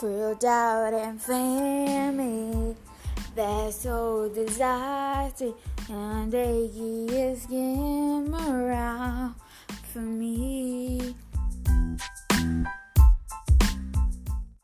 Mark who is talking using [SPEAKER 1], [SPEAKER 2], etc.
[SPEAKER 1] through doubt and family. That's so disaster and they is getting.